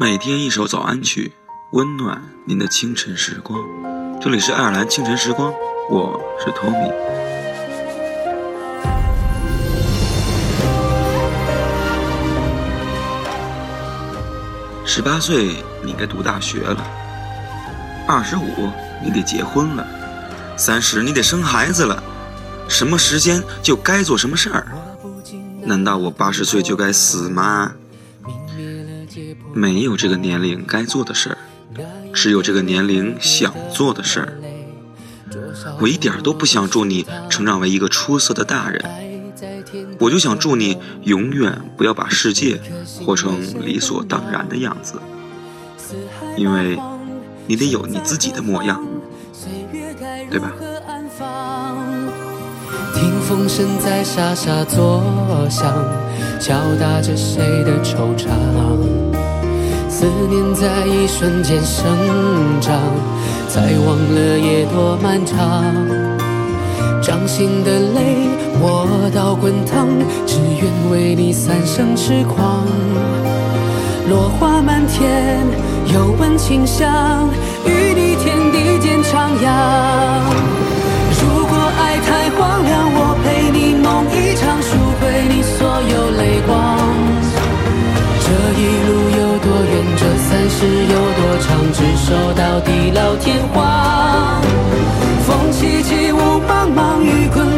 每天一首早安曲，温暖您的清晨时光。这里是爱尔兰清晨时光，我是托米。十八岁，你该读大学了；二十五，你得结婚了；三十，你得生孩子了。什么时间就该做什么事儿？难道我八十岁就该死吗？没有这个年龄该做的事儿，只有这个年龄想做的事儿。我一点都不想祝你成长为一个出色的大人，我就想祝你永远不要把世界活成理所当然的样子，因为你得有你自己的模样，对吧？听风声在沙沙作响，敲打着谁的惆怅。思念在一瞬间生长，才忘了夜多漫长。掌心的泪我倒滚烫，只愿为你三生痴狂。落花满天，又闻清香，与你天地间徜徉。长，执手到地老天荒。风凄凄，雾茫茫，雨滚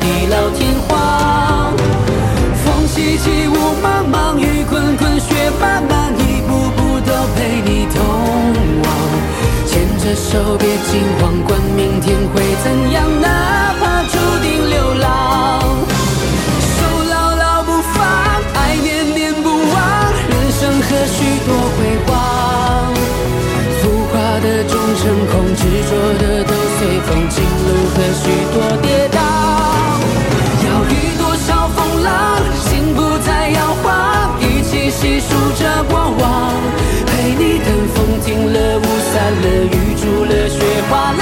地老天荒风凄凄雾茫茫雨滚滚雪漫漫一步步都陪你同往牵着手别惊慌管了雨住了雪化了